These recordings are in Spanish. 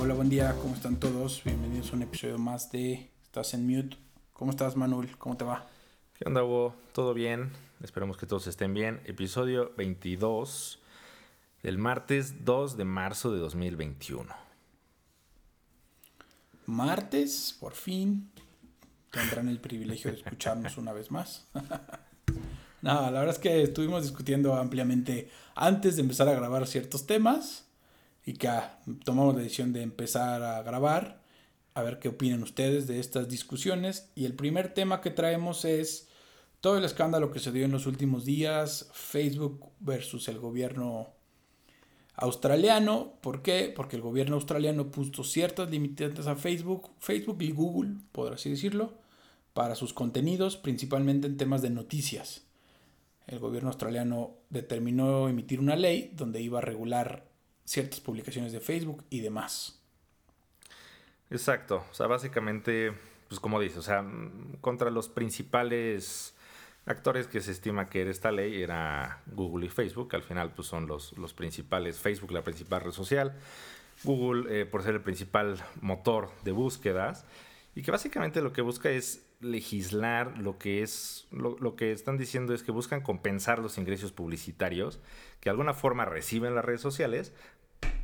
Hola, buen día, ¿cómo están todos? Bienvenidos a un episodio más de Estás en Mute. ¿Cómo estás, Manuel? ¿Cómo te va? ¿Qué onda, Hugo? ¿Todo bien? Esperemos que todos estén bien. Episodio 22 del martes 2 de marzo de 2021. Martes, por fin, tendrán el privilegio de escucharnos una vez más. Nada, la verdad es que estuvimos discutiendo ampliamente antes de empezar a grabar ciertos temas y que ah, tomamos la decisión de empezar a grabar, a ver qué opinan ustedes de estas discusiones. Y el primer tema que traemos es todo el escándalo que se dio en los últimos días, Facebook versus el gobierno australiano. ¿Por qué? Porque el gobierno australiano puso ciertas limitantes a Facebook, Facebook y Google, por así decirlo, para sus contenidos, principalmente en temas de noticias. El gobierno australiano determinó emitir una ley donde iba a regular ciertas publicaciones de Facebook y demás. Exacto, o sea, básicamente, pues como dice, o sea, contra los principales actores que se estima que era esta ley era Google y Facebook, al final pues son los, los principales, Facebook la principal red social, Google eh, por ser el principal motor de búsquedas, y que básicamente lo que busca es legislar lo que es, lo, lo, que están diciendo es que buscan compensar los ingresos publicitarios que de alguna forma reciben las redes sociales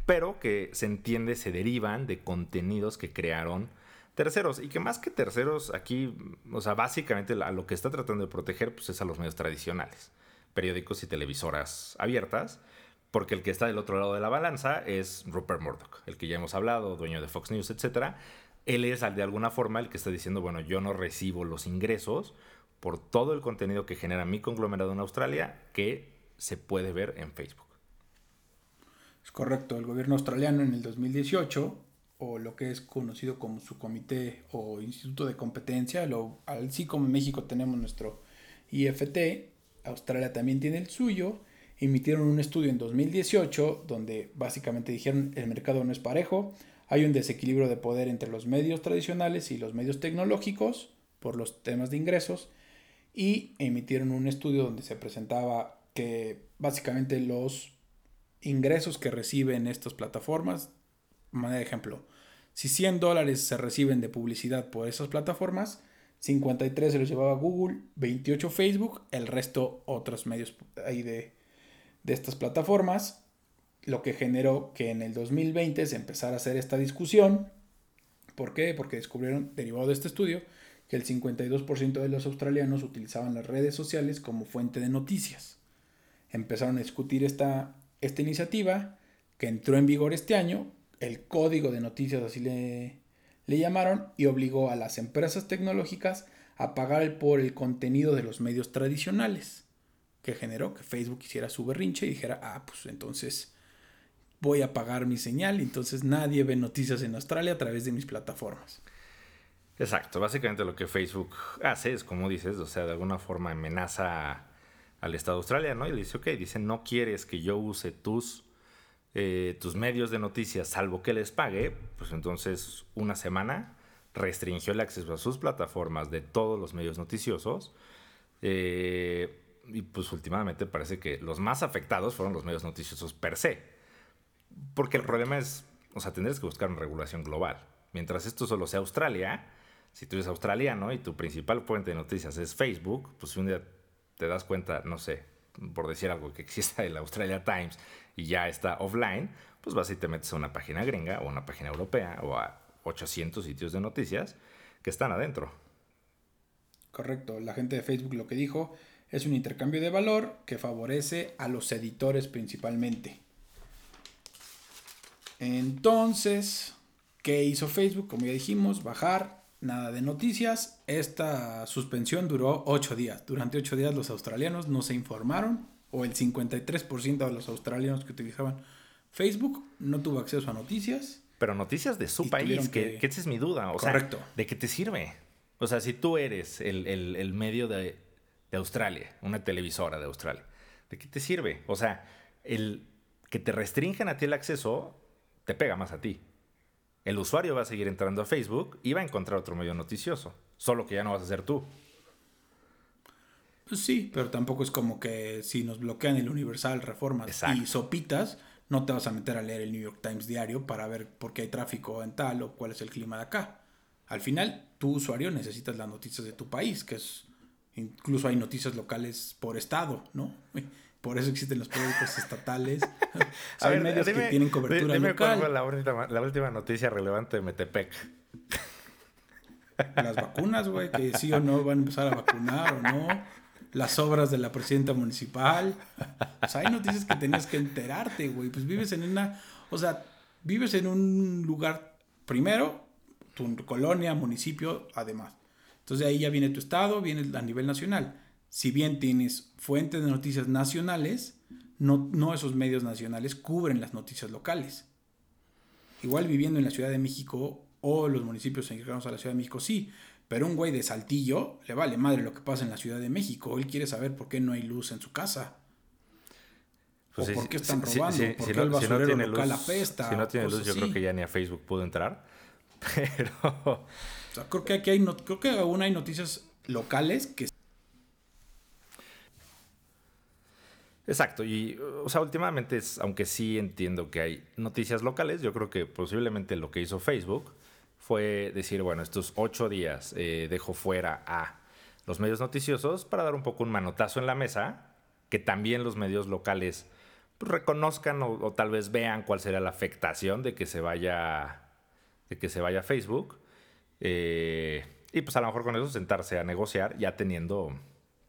pero que se entiende se derivan de contenidos que crearon terceros y que más que terceros aquí, o sea, básicamente a lo que está tratando de proteger pues es a los medios tradicionales, periódicos y televisoras abiertas, porque el que está del otro lado de la balanza es Rupert Murdoch, el que ya hemos hablado, dueño de Fox News, etcétera. Él es de alguna forma el que está diciendo, bueno, yo no recibo los ingresos por todo el contenido que genera mi conglomerado en Australia que se puede ver en Facebook. Es correcto, el gobierno australiano en el 2018, o lo que es conocido como su comité o instituto de competencia, lo, así como en México tenemos nuestro IFT, Australia también tiene el suyo, emitieron un estudio en 2018 donde básicamente dijeron el mercado no es parejo, hay un desequilibrio de poder entre los medios tradicionales y los medios tecnológicos por los temas de ingresos y emitieron un estudio donde se presentaba que básicamente los ingresos que reciben estas plataformas. De ejemplo, si 100 dólares se reciben de publicidad por esas plataformas, 53 se los llevaba Google, 28 Facebook, el resto otros medios ahí de, de estas plataformas, lo que generó que en el 2020 se empezara a hacer esta discusión. ¿Por qué? Porque descubrieron, derivado de este estudio, que el 52% de los australianos utilizaban las redes sociales como fuente de noticias. Empezaron a discutir esta, esta iniciativa, que entró en vigor este año, el código de noticias así le, llamaron, y obligó a las empresas tecnológicas a pagar por el contenido de los medios tradicionales, que generó que Facebook hiciera su berrinche y dijera, ah, pues entonces voy a pagar mi señal, entonces nadie ve noticias en Australia a través de mis plataformas. Exacto, básicamente lo que Facebook hace es, como dices, o sea, de alguna forma amenaza al Estado australiano y le dice, ok, dice, no quieres que yo use tus, eh, tus medios de noticias salvo que les pague, pues entonces una semana restringió el acceso a sus plataformas de todos los medios noticiosos. Eh, y pues últimamente parece que los más afectados fueron los medios noticiosos per se. Porque el problema es, o sea, tendrías que buscar una regulación global. Mientras esto solo sea Australia, si tú eres australiano y tu principal fuente de noticias es Facebook, pues si un día te das cuenta, no sé, por decir algo, que exista el Australia Times y ya está offline, pues vas y te metes a una página gringa o a una página europea o a 800 sitios de noticias que están adentro. Correcto, la gente de Facebook lo que dijo es un intercambio de valor que favorece a los editores principalmente. Entonces, ¿qué hizo Facebook? Como ya dijimos, bajar nada de noticias. Esta suspensión duró ocho días. Durante ocho días los australianos no se informaron, o el 53% de los australianos que utilizaban Facebook no tuvo acceso a noticias. Pero noticias de su país, que, esa es mi duda. O Correcto. ¿de qué te sirve? O sea, si tú eres el, medio de, de, Australia, una televisora de Australia, ¿de qué te sirve? O sea, el que te restringen a ti el acceso te pega más a ti el usuario va a seguir entrando a Facebook y va a encontrar otro medio noticioso, solo que ya no vas a ser tú. Pues sí, pero tampoco es como que si nos bloquean el Universal, Reformas y Sopitas, no te vas a meter a leer el New York Times diario para ver por qué hay tráfico en tal o cuál es el clima de acá. Al final, tu usuario necesitas las noticias de tu país, que es incluso hay noticias locales por estado, ¿no? Por eso existen los periódicos estatales. hay medios que tienen cobertura local. Fue la, última, la última noticia relevante de Metepec. Las vacunas, güey, que sí o no van a empezar a vacunar o no. Las obras de la presidenta municipal. O sea, hay noticias que tenías que enterarte, güey. Pues vives en una. O sea, vives en un lugar, primero, tu colonia, municipio, además. Entonces ahí ya viene tu estado, viene a nivel nacional si bien tienes fuentes de noticias nacionales, no, no esos medios nacionales cubren las noticias locales. Igual viviendo en la Ciudad de México o los municipios cercanos a la Ciudad de México, sí, pero un güey de Saltillo le vale madre lo que pasa en la Ciudad de México. Él quiere saber por qué no hay luz en su casa. Pues o por qué están robando, si, por qué el basurero local luz, apesta. Si no tiene luz, yo creo que ya ni a Facebook pudo entrar. Pero... O sea, creo que aquí hay, creo que aún hay noticias locales que Exacto, y o sea, últimamente, es, aunque sí entiendo que hay noticias locales, yo creo que posiblemente lo que hizo Facebook fue decir, bueno, estos ocho días eh, dejo fuera a los medios noticiosos para dar un poco un manotazo en la mesa, que también los medios locales pues, reconozcan o, tal vez vean cuál sería la afectación de que se vaya, de que se vaya Facebook. Eh, y pues a lo mejor con eso sentarse a negociar ya teniendo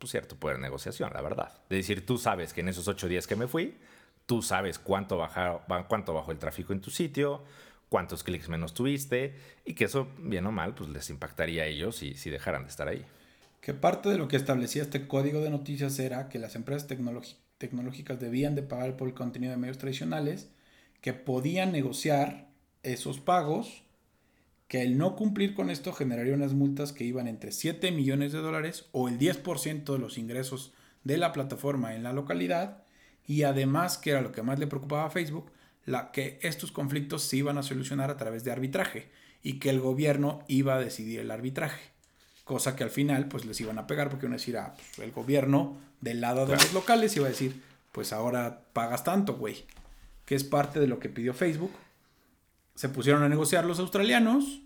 cierto poder de negociación, la verdad. De decir, tú sabes que en esos ocho días que me fui, tú sabes cuánto, cuánto bajó el tráfico en tu sitio, cuántos clics menos tuviste, y que eso, bien o mal, pues les impactaría a ellos si, si dejaran de estar ahí. Que parte de lo que establecía este código de noticias era que las empresas tecnológicas debían de pagar por el contenido de medios tradicionales, que podían negociar esos pagos que el no cumplir con esto generaría unas multas que iban entre 7 millones de dólares o el 10% de los ingresos de la plataforma en la localidad y además, que era lo que más le preocupaba a Facebook, la que estos conflictos se iban a solucionar a través de arbitraje y que el gobierno iba a decidir el arbitraje. Cosa que al final pues les iban a pegar porque a decir, ah, pues, el gobierno del lado de los locales iba a decir, pues ahora pagas tanto, güey. Que es parte de lo que pidió Facebook se pusieron a negociar los australianos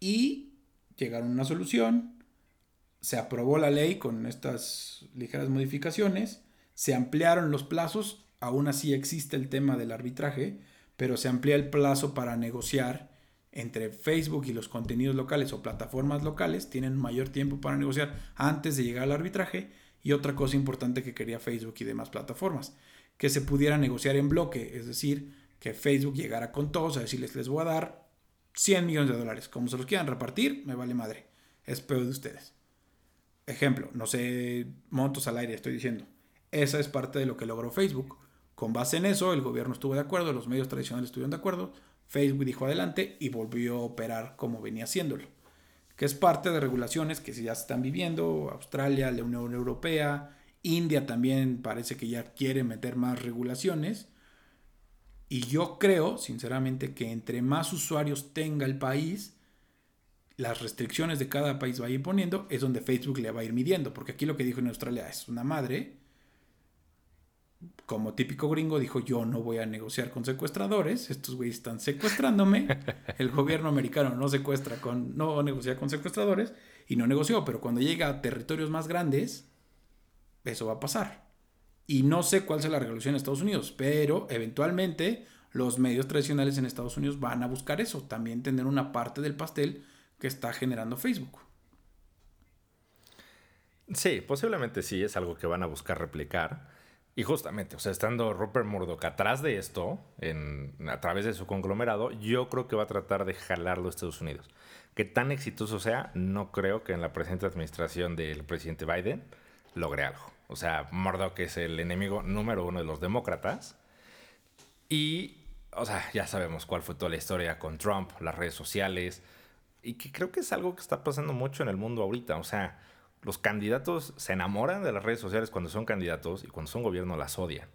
y llegaron a una solución. Se aprobó la ley con estas ligeras modificaciones. Se ampliaron los plazos. Aún así existe el tema del arbitraje, pero se amplía el plazo para negociar entre Facebook y los contenidos locales o plataformas locales. Tienen mayor tiempo para negociar antes de llegar al arbitraje. Y otra cosa importante que quería Facebook y demás plataformas, que se pudiera negociar en bloque, es decir, que Facebook llegara con todos a decirles, les voy a dar 100 millones de dólares. Como se los quieran repartir, me vale madre. Es peor de ustedes. Ejemplo, no sé, montos al aire, estoy diciendo. Esa es parte de lo que logró Facebook. Con base en eso, el gobierno estuvo de acuerdo, los medios tradicionales estuvieron de acuerdo, Facebook dijo adelante y volvió a operar como venía haciéndolo. Que es parte de regulaciones que ya se están viviendo, Australia, la Unión Europea, India también parece que ya quiere meter más regulaciones y yo creo, sinceramente, que entre más usuarios tenga el país, las restricciones de cada país vaya imponiendo, es donde Facebook le va a ir midiendo. Porque aquí lo que dijo en Australia es una madre. Como típico gringo, dijo: Yo no voy a negociar con secuestradores. Estos güeyes están secuestrándome. El gobierno americano no secuestra con. no negocia con secuestradores. Y no negoció. Pero cuando llega a territorios más grandes, eso va a pasar. Y no sé cuál será la regulación en Estados Unidos, pero eventualmente los medios tradicionales en Estados Unidos van a buscar eso, también tener una parte del pastel que está generando Facebook. Sí, posiblemente sí, es algo que van a buscar replicar. Y justamente, o sea, estando Rupert Murdoch atrás de esto, en, a través de su conglomerado, yo creo que va a tratar de jalarlo a Estados Unidos. Que tan exitoso sea, no creo que en la presente administración del presidente Biden logre algo. O sea, Murdoch es el enemigo número uno de los demócratas. Y, o sea, ya sabemos cuál fue toda la historia con Trump, las redes sociales. Y que creo que es algo que está pasando mucho en el mundo ahorita. O sea, los candidatos se enamoran de las redes sociales cuando son candidatos y cuando son gobierno las odian.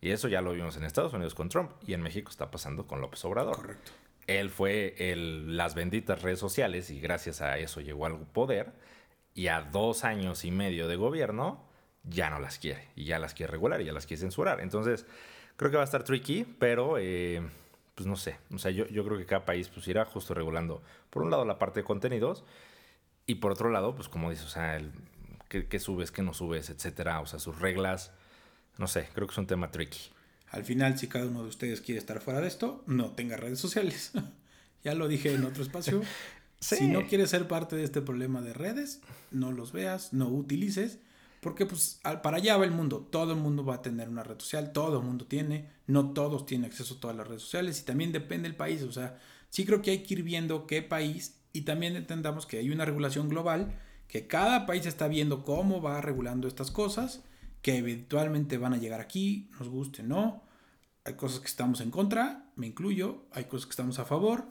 Y eso ya lo vimos en Estados Unidos con Trump y en México está pasando con López Obrador. Correcto. Él fue el, las benditas redes sociales y gracias a eso llegó al poder. Y a dos años y medio de gobierno, ya no las quiere y ya las quiere regular y ya las quiere censurar. Entonces, creo que va a estar tricky, pero eh, pues no sé. O sea, yo, yo creo que cada país pues irá justo regulando, por un lado, la parte de contenidos y por otro lado, pues como dices, o sea, el, qué, subes, qué no subes, etcétera. O sea, sus reglas. No sé, creo que es un tema tricky. Al final, si cada uno de ustedes quiere estar fuera de esto, no tenga redes sociales. ya lo dije en otro espacio. Si no quieres ser parte de este problema de redes, no los veas, no utilices, porque pues para allá va el mundo. Todo el mundo va a tener una red social, todo el mundo tiene, no todos tienen acceso a todas las redes sociales y también depende del país. O sea, sí creo que hay que ir viendo qué país y también entendamos que hay una regulación global, que cada país está viendo cómo va regulando estas cosas, que eventualmente van a llegar aquí, nos guste o no. Hay cosas que estamos en contra, me incluyo, hay cosas que estamos a favor,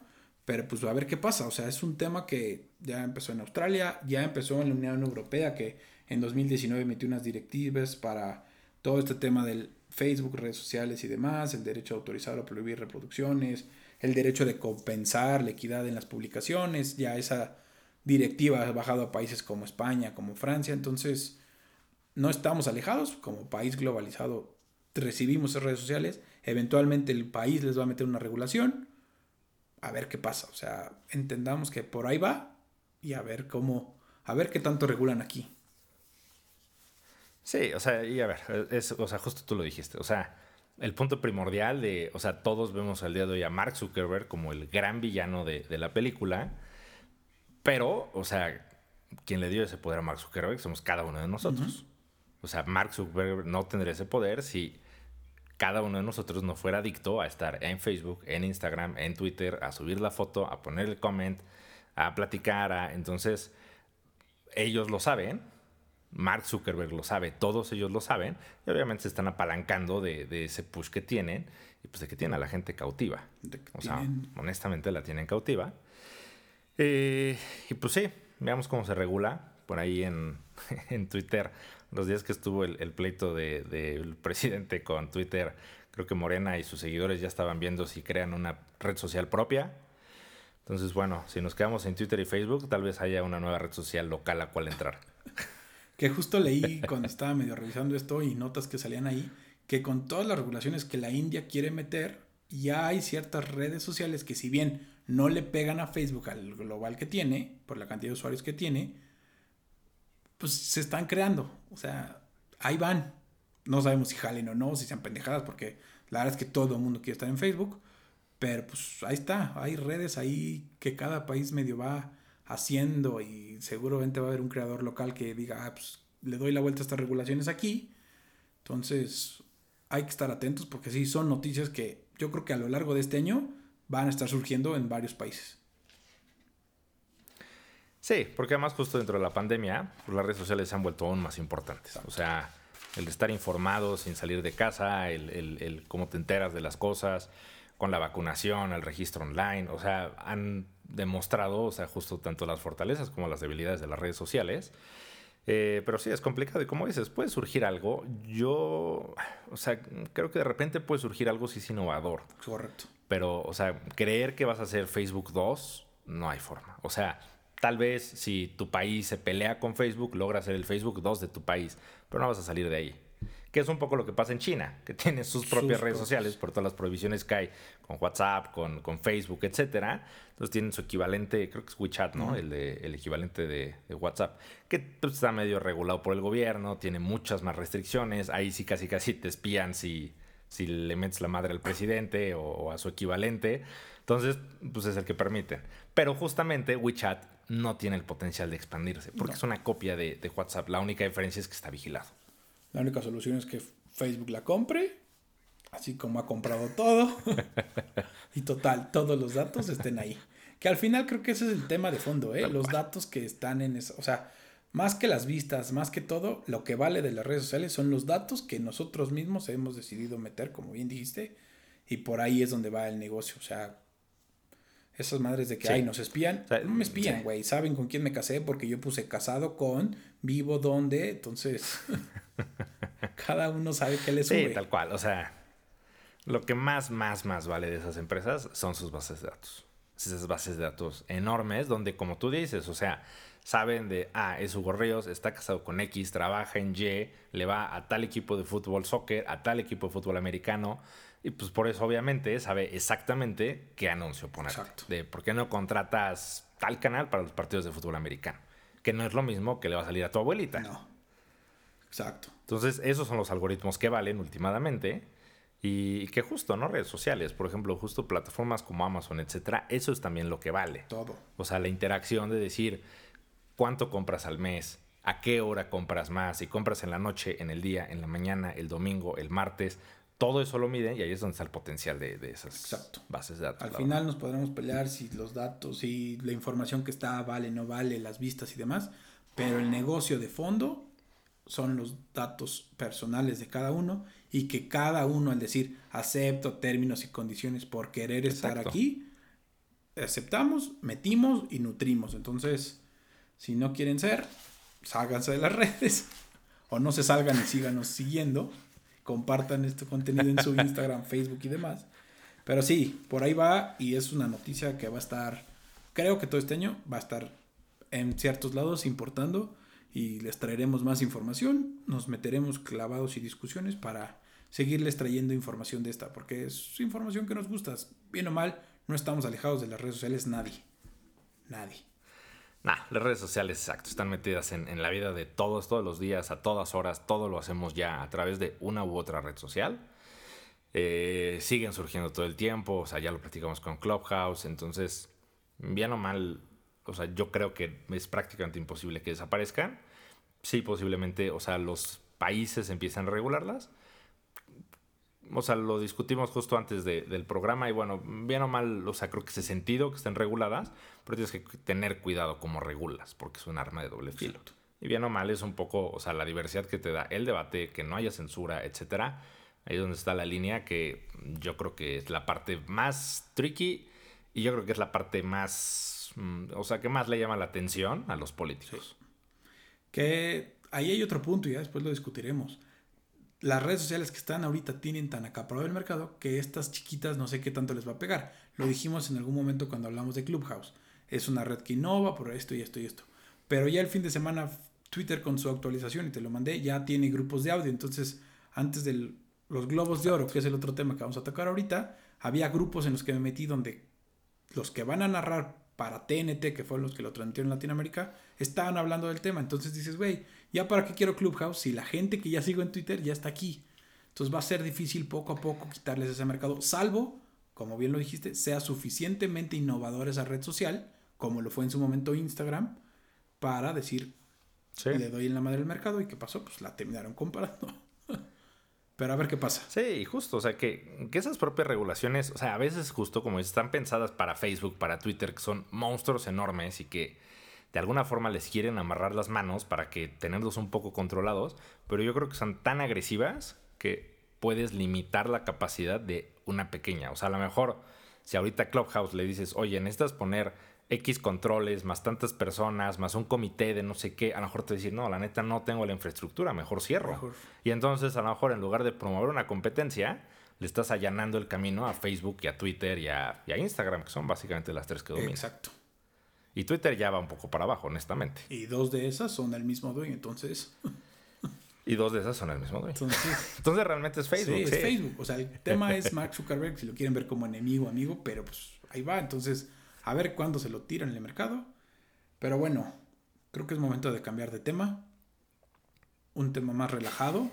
pero pues a ver qué pasa. O sea, es un tema que ya empezó en Australia, ya empezó en la Unión Europea, que en 2019 emitió unas directivas para todo este tema del Facebook, redes sociales y demás, el derecho a autorizar o prohibir reproducciones, el derecho de compensar la equidad en las publicaciones, ya esa directiva ha bajado a países como España, como Francia, entonces no estamos alejados, como país globalizado recibimos esas redes sociales, eventualmente el país les va a meter una regulación, a ver qué pasa, o sea, entendamos que por ahí va y a ver cómo, a ver qué tanto regulan aquí. Sí, o sea, y a ver, es, o sea, justo tú lo dijiste, o sea, el punto primordial de, o sea, todos vemos al día de hoy a Mark Zuckerberg como el gran villano de, la película, pero, o sea, quien le dio ese poder a Mark Zuckerberg somos cada uno de nosotros. O sea, Mark Zuckerberg no tendría ese poder si cada uno de nosotros no fuera adicto a estar en Facebook, en Instagram, en Twitter, a subir la foto, a poner el comment, a platicar, a... Entonces, ellos lo saben, Mark Zuckerberg lo sabe, todos ellos lo saben, y obviamente se están apalancando de, ese push que tienen, y pues de que tienen a la gente cautiva. O sea, honestamente la tienen cautiva. Eh, y pues sí, veamos cómo se regula por ahí en, Twitter. Los días que estuvo el, pleito del presidente con Twitter, creo que Morena y sus seguidores ya estaban viendo si crean una red social propia. Entonces, bueno, si nos quedamos en Twitter y Facebook, tal vez haya una nueva red social local a cual entrar. Que justo leí cuando estaba medio revisando esto y notas que salían ahí, que con todas las regulaciones que la India quiere meter, ya hay ciertas redes sociales que si bien no le pegan a Facebook al global que tiene, por la cantidad de usuarios que tiene, pues se están creando. O sea, ahí van. No sabemos si jalen o no, si sean pendejadas, porque la verdad es que todo el mundo quiere estar en Facebook. Pero pues ahí está, hay redes ahí que cada país medio va haciendo y seguramente va a haber un creador local que diga, ah, pues le doy la vuelta a estas regulaciones aquí. Entonces hay que estar atentos porque sí, son noticias que yo creo que a lo largo de este año van a estar surgiendo en varios países. Sí, porque además justo dentro de la pandemia, pues, las redes sociales se han vuelto aún más importantes. O sea, el estar informado sin salir de casa, el, el, el cómo te enteras de las cosas, con la vacunación, el registro online, o sea, han demostrado, o sea, justo tanto las fortalezas como las debilidades de las redes sociales. Eh, pero sí, es complicado. Y como dices, puede surgir algo. Yo, o sea, creo que de repente puede surgir algo si es innovador. Correcto. Pero, o sea, creer que vas a hacer Facebook 2, no hay forma. O sea, tal vez si tu país se pelea con Facebook, logra hacer el Facebook 2 de tu país, pero no vas a salir de ahí que es un poco lo que pasa en China, que tiene sus propias redes sociales por todas las prohibiciones que hay con WhatsApp, con, con Facebook, etcétera. Entonces tienen su equivalente, creo que es WeChat, ¿no? el, de, el equivalente de, WhatsApp, que pues, está medio regulado por el gobierno, tiene muchas más restricciones. Ahí sí casi casi te espían si, si le metes la madre al presidente o, a su equivalente. Entonces, pues es el que permiten. Pero justamente WeChat no tiene el potencial de expandirse, porque es una copia de, de WhatsApp. La única diferencia es que está vigilado. La única solución es que Facebook la compre, así como ha comprado todo. y total, todos los datos estén ahí. Que al final creo que ese es el tema de fondo, ¿eh? Los datos que están en eso. O sea, más que las vistas, más que todo, lo que vale de las redes sociales son los datos que nosotros mismos hemos decidido meter, como bien dijiste. Y por ahí es donde va el negocio. O sea, esas madres de que, ay, nos espían. no me espían, güey. Saben con quién me casé porque yo puse casado con, vivo donde. Entonces, Cada uno sabe qué le sube. Sí, tal cual. O sea, lo que más, más, más vale de esas empresas son sus bases de datos. Esas bases de datos enormes donde, como tú dices, o sea, saben de, ah, es Hugo Ríos, está casado con X, trabaja en Y, le va a tal equipo de fútbol soccer, a tal equipo de fútbol americano. Y pues por eso obviamente sabe exactamente qué anuncio poner. Exacto. De por qué no contratas tal canal para los partidos de fútbol americano. Que no es lo mismo que le va a salir a tu abuelita. No. Exacto. Entonces, esos son los algoritmos que valen últimamente. Y que justo, ¿no? Redes sociales, por ejemplo, justo plataformas como Amazon, etcétera, eso es también lo que vale. Todo. O sea, la interacción de decir cuánto compras al mes, a qué hora compras más, si compras en la noche, en el día, en la mañana, el domingo, el martes, todo eso lo miden y ahí es donde está el potencial de, esas bases de datos. Al final nos podremos pelear si los datos, si la información que está vale, no vale, las vistas y demás, pero el negocio de fondo son los datos personales de cada uno y que cada uno al decir acepto términos y condiciones por querer estar aquí, aceptamos, metimos y nutrimos. Entonces, si no quieren ser, sálganse de las redes o no se salgan y síganos siguiendo compartan este contenido en su Instagram, Facebook y demás. Pero sí, por ahí va y es una noticia que va a estar, creo que todo este año va a estar en ciertos lados importando y les traeremos más información, nos meteremos clavados y discusiones para seguirles trayendo información de esta, porque es información que nos gusta, bien o mal, no estamos alejados de las redes sociales nadie, nadie. Nah, las redes sociales, exacto, están metidas en, la vida de todos, todos los días, a todas horas, todo lo hacemos ya a través de una u otra red social. Eh, siguen surgiendo todo el tiempo, o sea, ya lo platicamos con Clubhouse, entonces, bien o mal, o sea, yo creo que es prácticamente imposible que desaparezcan. Sí, posiblemente, o sea, los países empiezan a regularlas, o sea, lo discutimos justo antes del programa y bueno, bien o mal, o sea, creo que ese sentido que estén reguladas, pero tienes que tener cuidado como regulas, porque es un arma de doble filo. Y bien o mal es un poco, o sea, la diversidad que te da el debate, que no haya censura, etcétera. Ahí es donde está la línea que yo creo que es la parte más tricky y yo creo que es la parte más, mm, o sea, que más le llama la atención a los políticos. Que ahí hay otro punto y ya después lo discutiremos las redes sociales que están ahorita tienen tan acaparado el mercado que estas chiquitas no sé qué tanto les va a pegar. Lo dijimos en algún momento cuando hablamos de Clubhouse. Es una red que innova por esto y esto y esto. Pero ya el fin de semana Twitter con su actualización, y te lo mandé, ya tiene grupos de audio. Entonces, antes de los globos de oro, que es el otro tema que vamos a tocar ahorita, había grupos en los que me metí donde los que van a narrar para TNT, que fueron los que lo transmitieron en Latinoamérica, estaban hablando del tema. Entonces dices, güey, ¿ya para qué quiero Clubhouse si la gente que ya sigo en Twitter ya está aquí? Entonces va a ser difícil poco a poco quitarles ese mercado, salvo, como bien lo dijiste, sea suficientemente innovador esa red social, como lo fue en su momento Instagram, para decir, le doy en la madre del mercado y qué pasó, pues la terminaron comparando. Pero a ver qué pasa. Sí, justo, o sea, que, que, esas propias regulaciones, o sea, a veces justo como están pensadas para Facebook, para Twitter, que son monstruos enormes y que de alguna forma les quieren amarrar las manos para que tenerlos un poco controlados, pero yo creo que son tan agresivas que puedes limitar la capacidad de una pequeña. O sea, a lo mejor si ahorita Clubhouse le dices, oye, necesitas poner X controles, más tantas personas, más un comité de no sé qué, a lo mejor te decir, no, la neta no tengo la infraestructura, mejor cierro. Y entonces a lo mejor en lugar de promover una competencia, le estás allanando el camino a Facebook y a Twitter y a, y a Instagram, que son básicamente las tres que dominan. Exacto. Y Twitter ya va un poco para abajo, honestamente. Y dos de esas son el mismo dueño, entonces. Y dos de esas son el mismo dueño. Entonces, entonces realmente es Facebook. Sí, es Facebook. O sea, el tema es Mark Zuckerberg, si lo quieren ver como enemigo, amigo, pero pues ahí va. Entonces, a ver cuándo se lo tiran en el mercado. Pero bueno, creo que es momento de cambiar de tema. Un tema más relajado.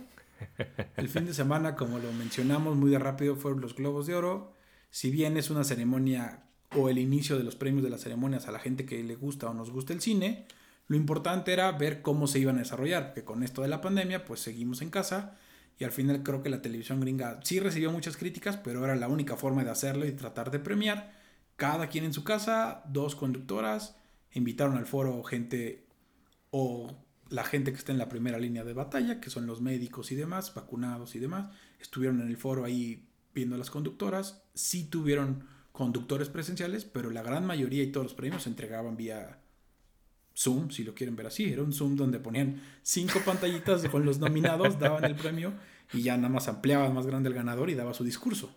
El fin de semana, como lo mencionamos muy de rápido, fueron los Globos de Oro. Si bien es una ceremonia o el inicio de los premios de las ceremonias a la gente que le gusta o nos gusta el cine, lo importante era ver cómo se iban a desarrollar, porque con esto de la pandemia pues seguimos en casa y al final creo que la televisión gringa sí recibió muchas críticas, pero era la única forma de hacerlo y tratar de premiar. Cada quien en su casa, dos conductoras, invitaron al foro gente o la gente que está en la primera línea de batalla, que son los médicos y demás, vacunados y demás, estuvieron en el foro ahí viendo a las conductoras, sí tuvieron conductores presenciales, pero la gran mayoría y todos los premios se entregaban vía Zoom, si lo quieren ver así. Era un Zoom donde ponían cinco pantallitas con los nominados, daban el premio y ya nada más ampliaban más grande el ganador y daba su discurso.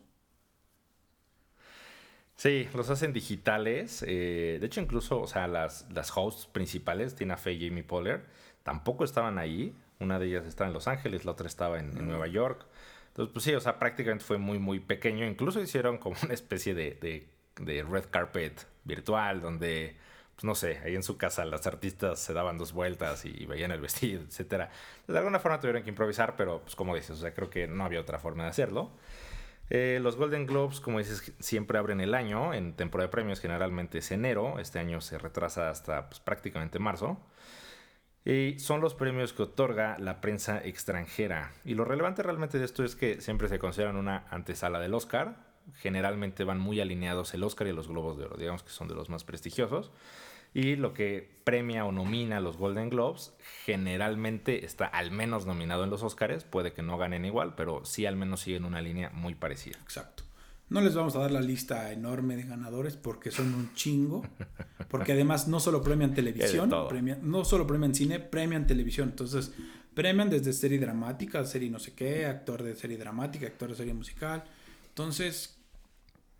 Sí, los hacen digitales. Eh, de hecho, incluso, o sea, las, las hosts principales, Tina Fey y Jamie Poller, tampoco estaban ahí. Una de ellas estaba en Los Ángeles, la otra estaba en, en Nueva York. Entonces, pues sí, o sea, prácticamente fue muy, muy pequeño. Incluso hicieron como una especie de, de, de red carpet virtual, donde, pues no sé, ahí en su casa las artistas se daban dos vueltas y veían el vestido, etcétera. De alguna forma tuvieron que improvisar, pero pues como dices, o sea, creo que no había otra forma de hacerlo. Eh, los Golden Globes, como dices, siempre abren el año. En temporada de premios generalmente es enero. Este año se retrasa hasta pues, prácticamente marzo. Y son los premios que otorga la prensa extranjera. Y lo relevante realmente de esto es que siempre se consideran una antesala del Oscar. Generalmente van muy alineados el Oscar y los Globos de Oro. Digamos que son de los más prestigiosos. Y lo que premia o nomina a los Golden Globes generalmente está al menos nominado en los Oscars. Puede que no ganen igual, pero sí al menos siguen una línea muy parecida. Exacto. No les vamos a dar la lista enorme de ganadores porque son un chingo. Porque además no solo premian televisión, premian, no solo premian cine, premian televisión. Entonces, premian desde serie dramática, serie no sé qué, actor de serie dramática, actor de serie musical. Entonces,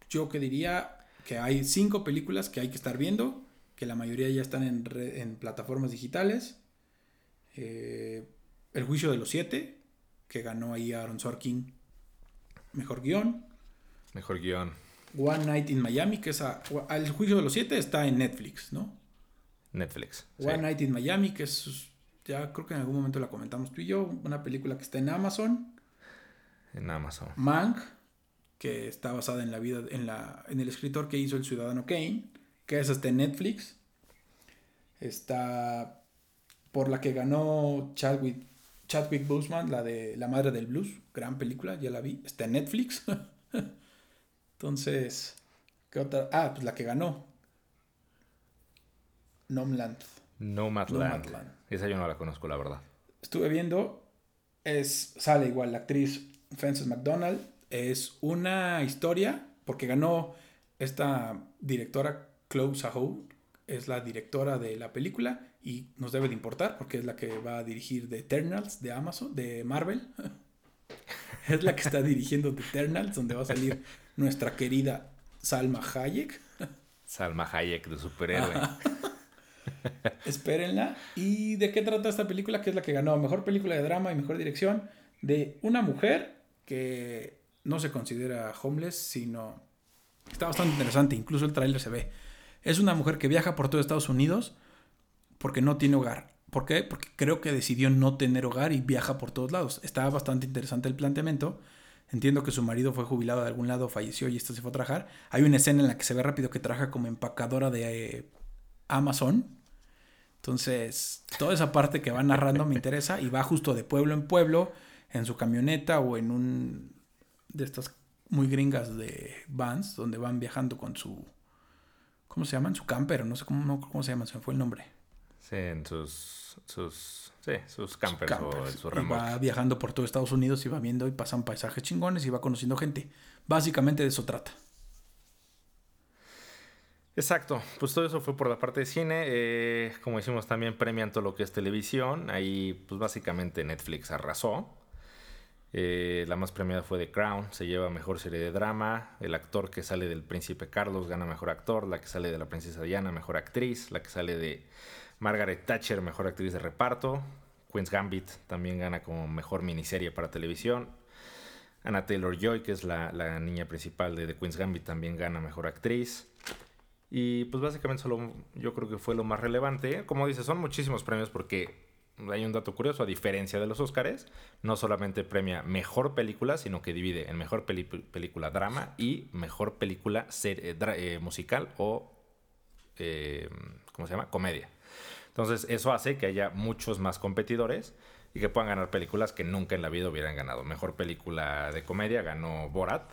yo que diría que hay cinco películas que hay que estar viendo que la mayoría ya están en, en plataformas digitales. Eh, el juicio de los siete, que ganó ahí Aaron Sorkin, mejor guion. Mejor guion. One Night in Miami, que es el juicio de los siete está en Netflix, ¿no? Netflix. One Night in Miami, que es, ya creo que en algún momento la comentamos tú y yo, una película que está en Amazon. En Amazon. Mank, que está basada en la vida, en, la, en el escritor que hizo El Ciudadano Kane que es está en Netflix. Está por la que ganó Chadwick, Chadwick Boseman, la de La Madre del Blues, gran película, ya la vi, está en Netflix. Entonces, ¿qué otra? Ah, pues la que ganó. Nomland. Nomadland. Nomadland. Esa yo no la conozco, la verdad. Estuve viendo, es, sale igual la actriz Frances McDonald, es una historia, porque ganó esta directora Chloe Zhao es la directora de la película y nos debe de importar porque es la que va a dirigir The Eternals de Amazon, de Marvel. es la que está dirigiendo The Eternals, donde va a salir nuestra querida Salma Hayek. Salma Hayek de superhéroe. Espérenla. ¿Y de qué trata esta película? Que es la que ganó mejor película de drama y mejor dirección de una mujer que no se considera homeless, sino está bastante interesante. Incluso el tráiler se ve es una mujer que viaja por todo Estados Unidos porque no tiene hogar. ¿Por qué? Porque creo que decidió no tener hogar y viaja por todos lados. Está bastante interesante el planteamiento. Entiendo que su marido fue jubilado de algún lado, falleció y esta se fue a trabajar. Hay una escena en la que se ve rápido que trabaja como empacadora de eh, Amazon. Entonces, toda esa parte que va narrando me interesa y va justo de pueblo en pueblo en su camioneta o en un de estas muy gringas de vans donde van viajando con su ¿Cómo se llaman? Su camper, no sé cómo, cómo se llama, se me fue el nombre. Sí, en sus, sus, sí, sus campers, o en su va viajando por todo Estados Unidos y va viendo y pasan paisajes chingones y va conociendo gente. Básicamente de eso trata. Exacto, pues todo eso fue por la parte de cine. Eh, como decimos, también premian todo lo que es televisión. Ahí, pues básicamente Netflix arrasó. Eh, la más premiada fue The Crown, se lleva mejor serie de drama. El actor que sale del Príncipe Carlos gana mejor actor. La que sale de la Princesa Diana, mejor actriz. La que sale de Margaret Thatcher, mejor actriz de reparto. Queen's Gambit también gana como mejor miniserie para televisión. Anna Taylor Joy, que es la, niña principal de The Queen's Gambit, también gana mejor actriz. Y pues básicamente solo yo creo que fue lo más relevante. Como dice, son muchísimos premios porque hay un dato curioso, a diferencia de los Oscars, no solamente premia mejor película, sino que divide en mejor película drama y mejor película eh, eh, musical o, eh, ¿cómo se llama? Comedia. Entonces, eso hace que haya muchos más competidores y que puedan ganar películas que nunca en la vida hubieran ganado. Mejor película de comedia ganó Borat,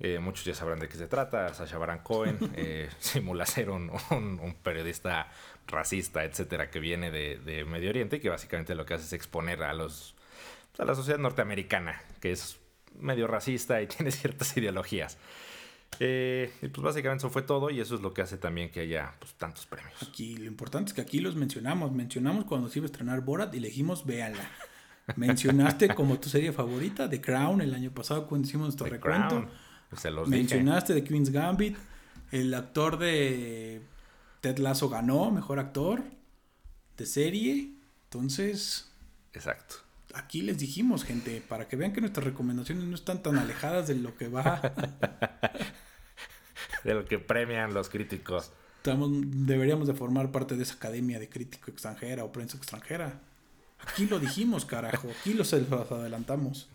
eh, muchos ya sabrán de qué se trata. Sasha Baron Cohen eh, simula ser un, periodista racista, etcétera, que viene de, Medio Oriente y que básicamente lo que hace es exponer a los a la sociedad norteamericana, que es medio racista y tiene ciertas ideologías. Eh, y pues básicamente eso fue todo y eso es lo que hace también que haya pues, tantos premios. Aquí lo importante es que aquí los mencionamos. Mencionamos cuando se iba a estrenar Borat y elegimos véanla. Mencionaste como tu serie favorita, The Crown, el año pasado cuando hicimos nuestro recuento. Se los Mencionaste de Queen's Gambit. El actor de Ted Lasso ganó mejor actor de serie. Entonces. Exacto. Aquí les dijimos, gente, para que vean que nuestras recomendaciones no están tan alejadas de lo que va. de lo que premian los críticos. Estamos, deberíamos de formar parte de esa academia de crítico extranjera o prensa extranjera. Aquí lo dijimos, carajo. Aquí los adelantamos.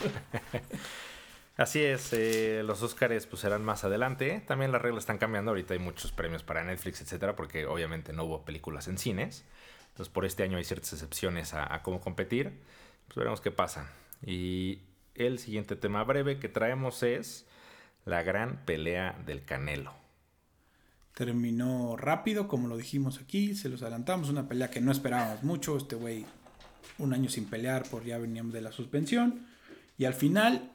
Así es, eh, los Oscars pues serán más adelante. También las reglas están cambiando. Ahorita hay muchos premios para Netflix, etcétera, porque obviamente no hubo películas en cines. Entonces por este año hay ciertas excepciones a, cómo competir. Pues veremos qué pasa. Y el siguiente tema breve que traemos es la gran pelea del Canelo. Terminó rápido, como lo dijimos aquí, se los adelantamos, una pelea que no esperábamos mucho. Este güey, un año sin pelear, por ya veníamos de la suspensión. Y al final,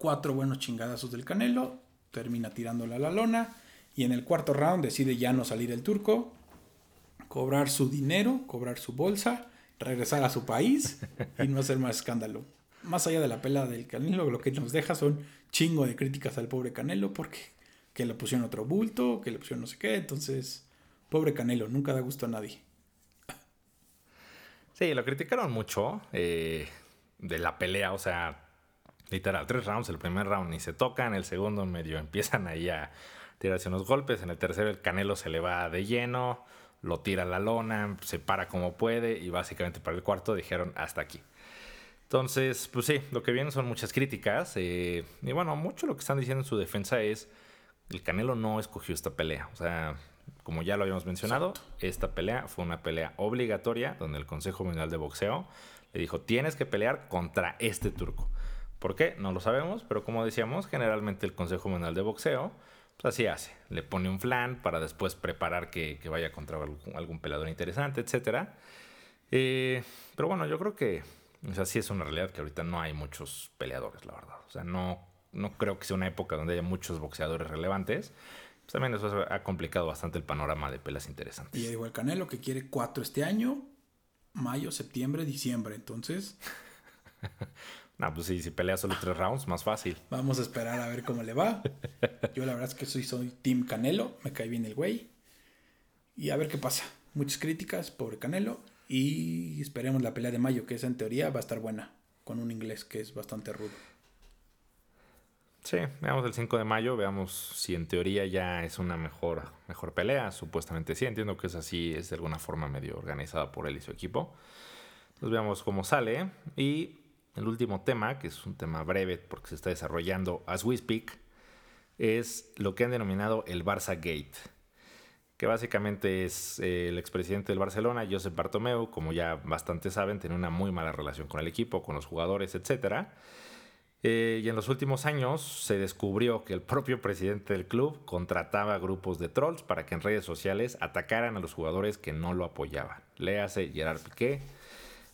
cuatro buenos chingadazos del Canelo, termina tirándola a la lona. Y en el cuarto round decide ya no salir el turco, cobrar su dinero, cobrar su bolsa, regresar a su país y no hacer más escándalo. Más allá de la pelea del Canelo, lo que nos deja son chingo de críticas al pobre Canelo porque que le pusieron otro bulto, que le pusieron no sé qué. Entonces, pobre Canelo, nunca da gusto a nadie. Sí, lo criticaron mucho eh, de la pelea, o sea, literal, tres rounds, el primer round ni se tocan, el segundo medio empiezan ahí a tirarse unos golpes, en el tercero el Canelo se le va de lleno, lo tira a la lona, se para como puede y básicamente para el cuarto dijeron hasta aquí. Entonces, pues sí, lo que viene son muchas críticas eh, y bueno, mucho lo que están diciendo en su defensa es el Canelo no escogió esta pelea. O sea, como ya lo habíamos mencionado, esta pelea fue una pelea obligatoria donde el Consejo Mundial de Boxeo le dijo, tienes que pelear contra este turco. ¿Por qué? No lo sabemos, pero como decíamos, generalmente el Consejo Mundial de Boxeo pues así hace. Le pone un flan para después preparar que, vaya contra algún, peleador interesante, etc. Eh, pero bueno, yo creo que o sea, sí es una realidad que ahorita no hay muchos peleadores, la verdad. O sea, no no creo que sea una época donde haya muchos boxeadores relevantes. Pues también eso ha complicado bastante el panorama de pelas interesantes. Y digo, el Canelo que quiere cuatro este año, mayo, septiembre, diciembre. Entonces. no, pues sí, si pelea solo tres rounds, más fácil. Vamos a esperar a ver cómo le va. Yo la verdad es que soy, soy Team Canelo, me cae bien el güey. Y a ver qué pasa. Muchas críticas, pobre Canelo. Y esperemos la pelea de mayo, que esa en teoría va a estar buena, con un inglés que es bastante rudo. Sí, veamos el 5 de mayo, veamos si en teoría ya es una mejor, mejor pelea. Supuestamente sí, entiendo que es así, es de alguna forma medio organizada por él y su equipo. Entonces veamos cómo sale. Y el último tema, que es un tema breve porque se está desarrollando as we speak, es lo que han denominado el Barça Gate. Que básicamente es eh, el expresidente del Barcelona, Josep Bartomeu, como ya bastante saben, tiene una muy mala relación con el equipo, con los jugadores, etcétera eh, y en los últimos años se descubrió que el propio presidente del club contrataba grupos de trolls para que en redes sociales atacaran a los jugadores que no lo apoyaban. Léase Gerard Piqué,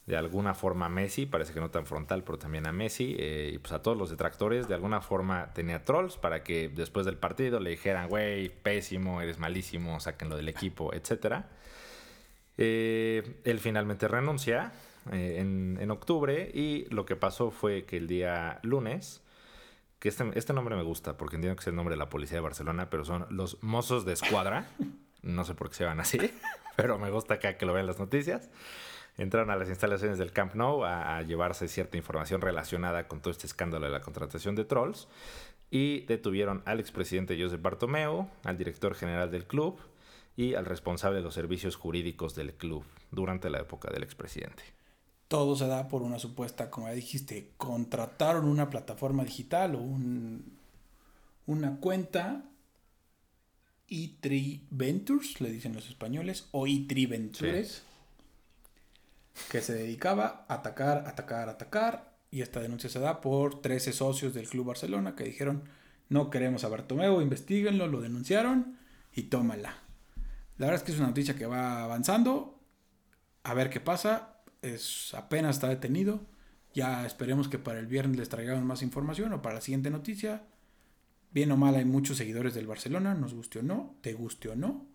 de alguna forma a Messi, parece que no tan frontal, pero también a Messi, eh, y pues a todos los detractores, de alguna forma tenía trolls para que después del partido le dijeran, güey, pésimo, eres malísimo, sáquenlo del equipo, etc. Eh, él finalmente renuncia eh, en, octubre y lo que pasó fue que el día lunes, que este, este, nombre me gusta porque entiendo que es el nombre de la policía de Barcelona, pero son los mozos de escuadra, no sé por qué se llaman así, pero me gusta acá que lo vean las noticias. Entraron a las instalaciones del Camp Nou a, a llevarse cierta información relacionada con todo este escándalo de la contratación de trolls y detuvieron al expresidente Josep Bartomeu, al director general del club y al responsable de los servicios jurídicos del club durante la época del expresidente. Todo se da por una supuesta, como ya dijiste, contrataron una plataforma digital o un, una cuenta E3 Ventures, le dicen los españoles, o E3 Ventures, que se dedicaba a atacar, atacar, atacar. Y esta denuncia se da por 13 socios del Club Barcelona que dijeron, no queremos a Bartomeu, investiguenlo, lo denunciaron y tómala. La verdad es que es una noticia que va avanzando. A ver qué pasa es, apenas está detenido. Ya esperemos que para el viernes les traigamos más información o para la siguiente noticia. Bien o mal hay muchos seguidores del Barcelona, nos guste o no, te guste o no.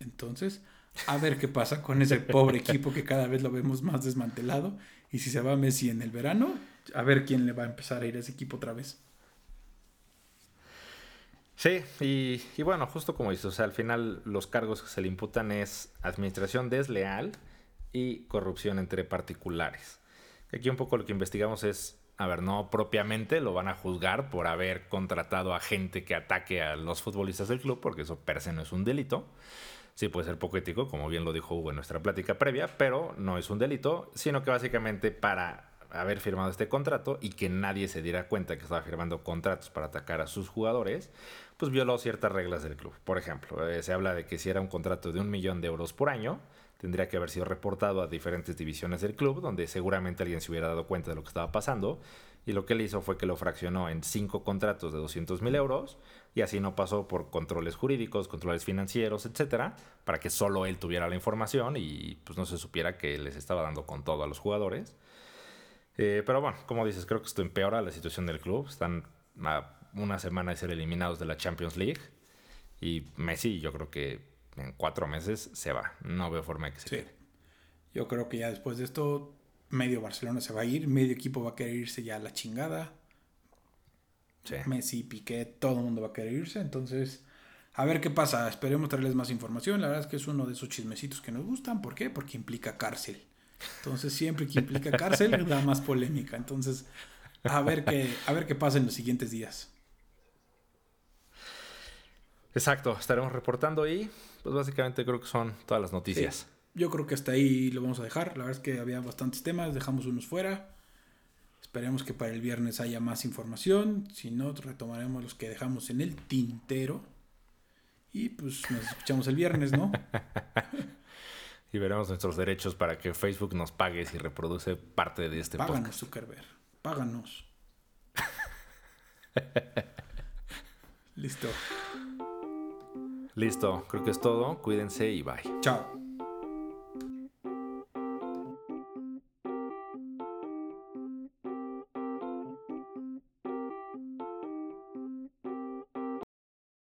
Entonces, A ver qué pasa con ese pobre equipo que cada vez lo vemos más desmantelado. Y si se va Messi en el verano, a ver quién le va a empezar a ir a ese equipo otra vez. Sí, y, y, bueno, justo como dices, o sea, al final los cargos que se le imputan es administración desleal y corrupción entre particulares. Aquí un poco lo que investigamos es, a ver, no propiamente lo van a juzgar por haber contratado a gente que ataque a los futbolistas del club, porque eso per se no es un delito. Sí puede ser poco ético, como bien lo dijo Hugo en nuestra plática previa, pero no es un delito, sino que básicamente para haber firmado este contrato y que nadie se diera cuenta que estaba firmando contratos para atacar a sus jugadores, pues violó ciertas reglas del club. Por ejemplo, eh, se habla de que si era un contrato de un millón de euros por año, tendría que haber sido reportado a diferentes divisiones del club, donde seguramente alguien se hubiera dado cuenta de lo que estaba pasando. Y lo que él hizo fue que lo fraccionó en cinco contratos de 200 mil euros y así no pasó por controles jurídicos, controles financieros, etcétera, para que solo él tuviera la información y pues no se supiera que les estaba dando con todo a los jugadores. Eh, pero bueno, como dices, creo que esto empeora la situación del club. Están a una semana de ser eliminados de la Champions League y Messi, yo creo que en cuatro meses se va. No veo forma de que se sí. Yo creo que ya después de esto, medio Barcelona se va a ir, medio equipo va a querer irse ya a la chingada. Sí. Messi, Piqué, todo el mundo va a querer irse. Entonces, a ver qué pasa. Esperemos traerles más información. La verdad es que es uno de esos chismecitos que nos gustan. ¿Por qué? Porque implica cárcel. Entonces, siempre que implica cárcel, da más polémica. Entonces, a ver qué, a ver qué pasa en los siguientes días. Exacto, estaremos reportando y pues básicamente creo que son todas las noticias. Yo creo que hasta ahí lo vamos a dejar. La verdad es que había bastantes temas, dejamos unos fuera. Esperemos que para el viernes haya más información. Si no, retomaremos los que dejamos en el tintero. Y pues nos escuchamos el viernes, ¿no? y veremos nuestros derechos para que Facebook nos pague si reproduce parte de este Páganos, podcast. Zuckerberg. Páganos. Listo. Listo, creo que es todo. Cuídense y bye. Chao.